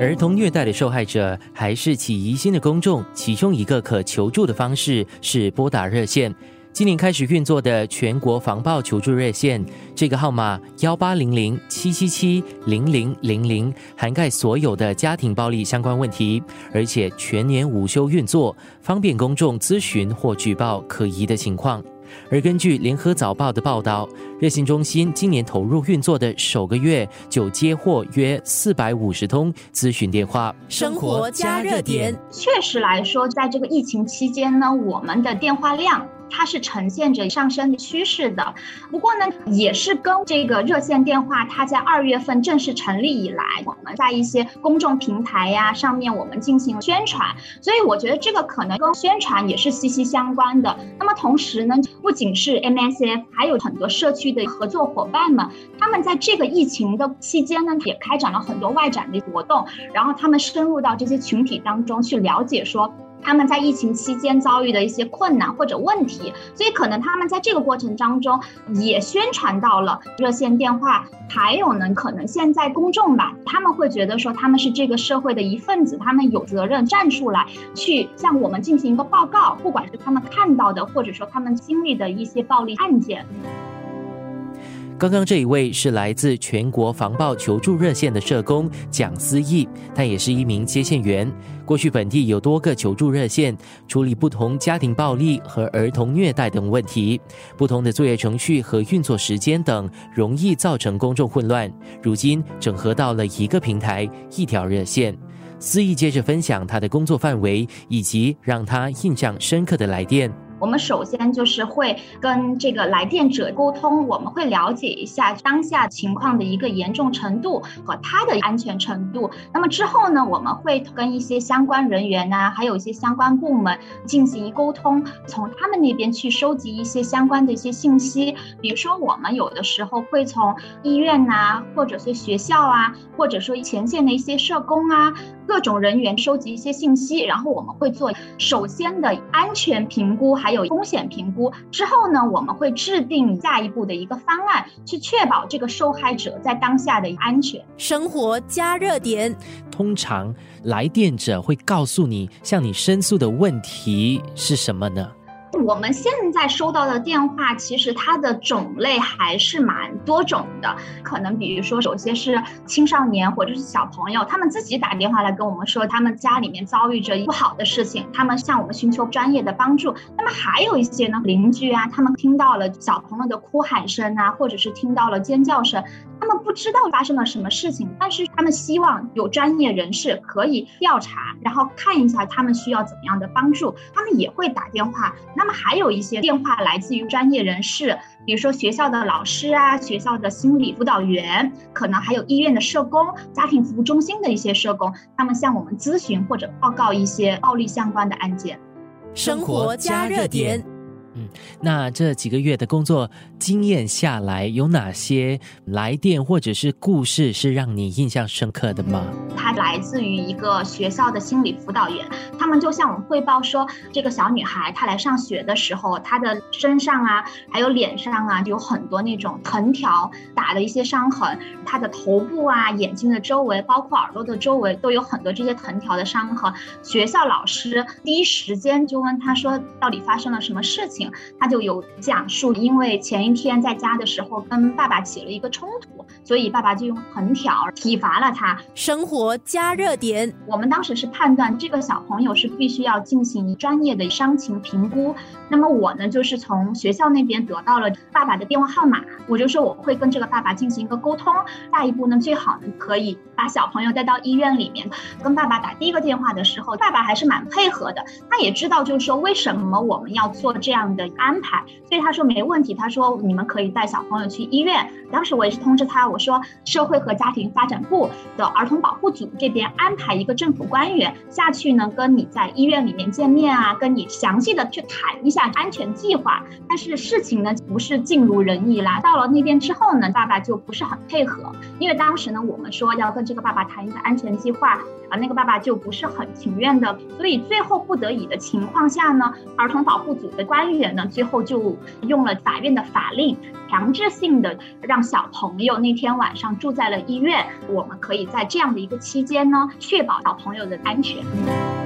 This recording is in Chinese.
儿童虐待的受害者还是起疑心的公众，其中一个可求助的方式是拨打热线。今年开始运作的全国防暴求助热线，这个号码幺八零零七七七零零零零，涵盖所有的家庭暴力相关问题，而且全年无休运作，方便公众咨询或举报可疑的情况。而根据联合早报的报道，热线中心今年投入运作的首个月就接获约四百五十通咨询电话。生活加热点，确实来说，在这个疫情期间呢，我们的电话量。它是呈现着上升的趋势的，不过呢，也是跟这个热线电话，它在二月份正式成立以来，我们在一些公众平台呀上面，我们进行宣传，所以我觉得这个可能跟宣传也是息息相关的。那么同时呢，不仅是 MSF，还有很多社区的合作伙伴们，他们在这个疫情的期间呢，也开展了很多外展的活动，然后他们深入到这些群体当中去了解说。他们在疫情期间遭遇的一些困难或者问题，所以可能他们在这个过程当中也宣传到了热线电话。还有呢，可能现在公众吧，他们会觉得说他们是这个社会的一份子，他们有责任站出来去向我们进行一个报告，不管是他们看到的，或者说他们经历的一些暴力案件。刚刚这一位是来自全国防暴求助热线的社工蒋思义，他也是一名接线员。过去本地有多个求助热线，处理不同家庭暴力和儿童虐待等问题。不同的作业程序和运作时间等，容易造成公众混乱。如今整合到了一个平台，一条热线。思义接着分享他的工作范围以及让他印象深刻的来电。我们首先就是会跟这个来电者沟通，我们会了解一下当下情况的一个严重程度和他的安全程度。那么之后呢，我们会跟一些相关人员呐，还有一些相关部门进行沟通，从他们那边去收集一些相关的一些信息。比如说，我们有的时候会从医院呐，或者是学校啊，或者说前线的一些社工啊，各种人员收集一些信息，然后我们会做首先的安全评估，还还有风险评估之后呢，我们会制定下一步的一个方案，去确保这个受害者在当下的安全。生活加热点，通常来电者会告诉你，向你申诉的问题是什么呢？我们现在收到的电话，其实它的种类还是蛮多种的。可能比如说，有些是青少年或者是小朋友，他们自己打电话来跟我们说，他们家里面遭遇着不好的事情，他们向我们寻求专业的帮助。那么还有一些呢，邻居啊，他们听到了小朋友的哭喊声啊，或者是听到了尖叫声。他们不知道发生了什么事情，但是他们希望有专业人士可以调查，然后看一下他们需要怎么样的帮助。他们也会打电话。那么还有一些电话来自于专业人士，比如说学校的老师啊，学校的心理辅导员，可能还有医院的社工、家庭服务中心的一些社工，他们向我们咨询或者报告一些暴力相关的案件。生活加热点。嗯，那这几个月的工作经验下来，有哪些来电或者是故事是让你印象深刻的吗？他来自于一个学校的心理辅导员，他们就向我们汇报说，这个小女孩她来上学的时候，她的身上啊，还有脸上啊，有很多那种藤条打的一些伤痕，她的头部啊、眼睛的周围，包括耳朵的周围，都有很多这些藤条的伤痕。学校老师第一时间就问她说，到底发生了什么事情？他就有讲述，因为前一天在家的时候跟爸爸起了一个冲突，所以爸爸就用藤条体罚了他。生活加热点，我们当时是判断这个小朋友是必须要进行专业的伤情评估。那么我呢，就是从学校那边得到了爸爸的电话号码，我就说我会跟这个爸爸进行一个沟通。下一步呢，最好呢可以把小朋友带到医院里面，跟爸爸打第一个电话的时候，爸爸还是蛮配合的，他也知道就是说为什么我们要做这样。的安排，所以他说没问题。他说你们可以带小朋友去医院。当时我也是通知他，我说社会和家庭发展部的儿童保护组这边安排一个政府官员下去呢，跟你在医院里面见面啊，跟你详细的去谈一下安全计划。但是事情呢，不是尽如人意啦。到了那边之后呢，爸爸就不是很配合，因为当时呢，我们说要跟这个爸爸谈一个安全计划，啊，那个爸爸就不是很情愿的。所以最后不得已的情况下呢，儿童保护组的官员呢，最后就用了法院的法令，强制性的让小朋友。那天晚上住在了医院我们可以在这样的一个期间呢确保小朋友的安全。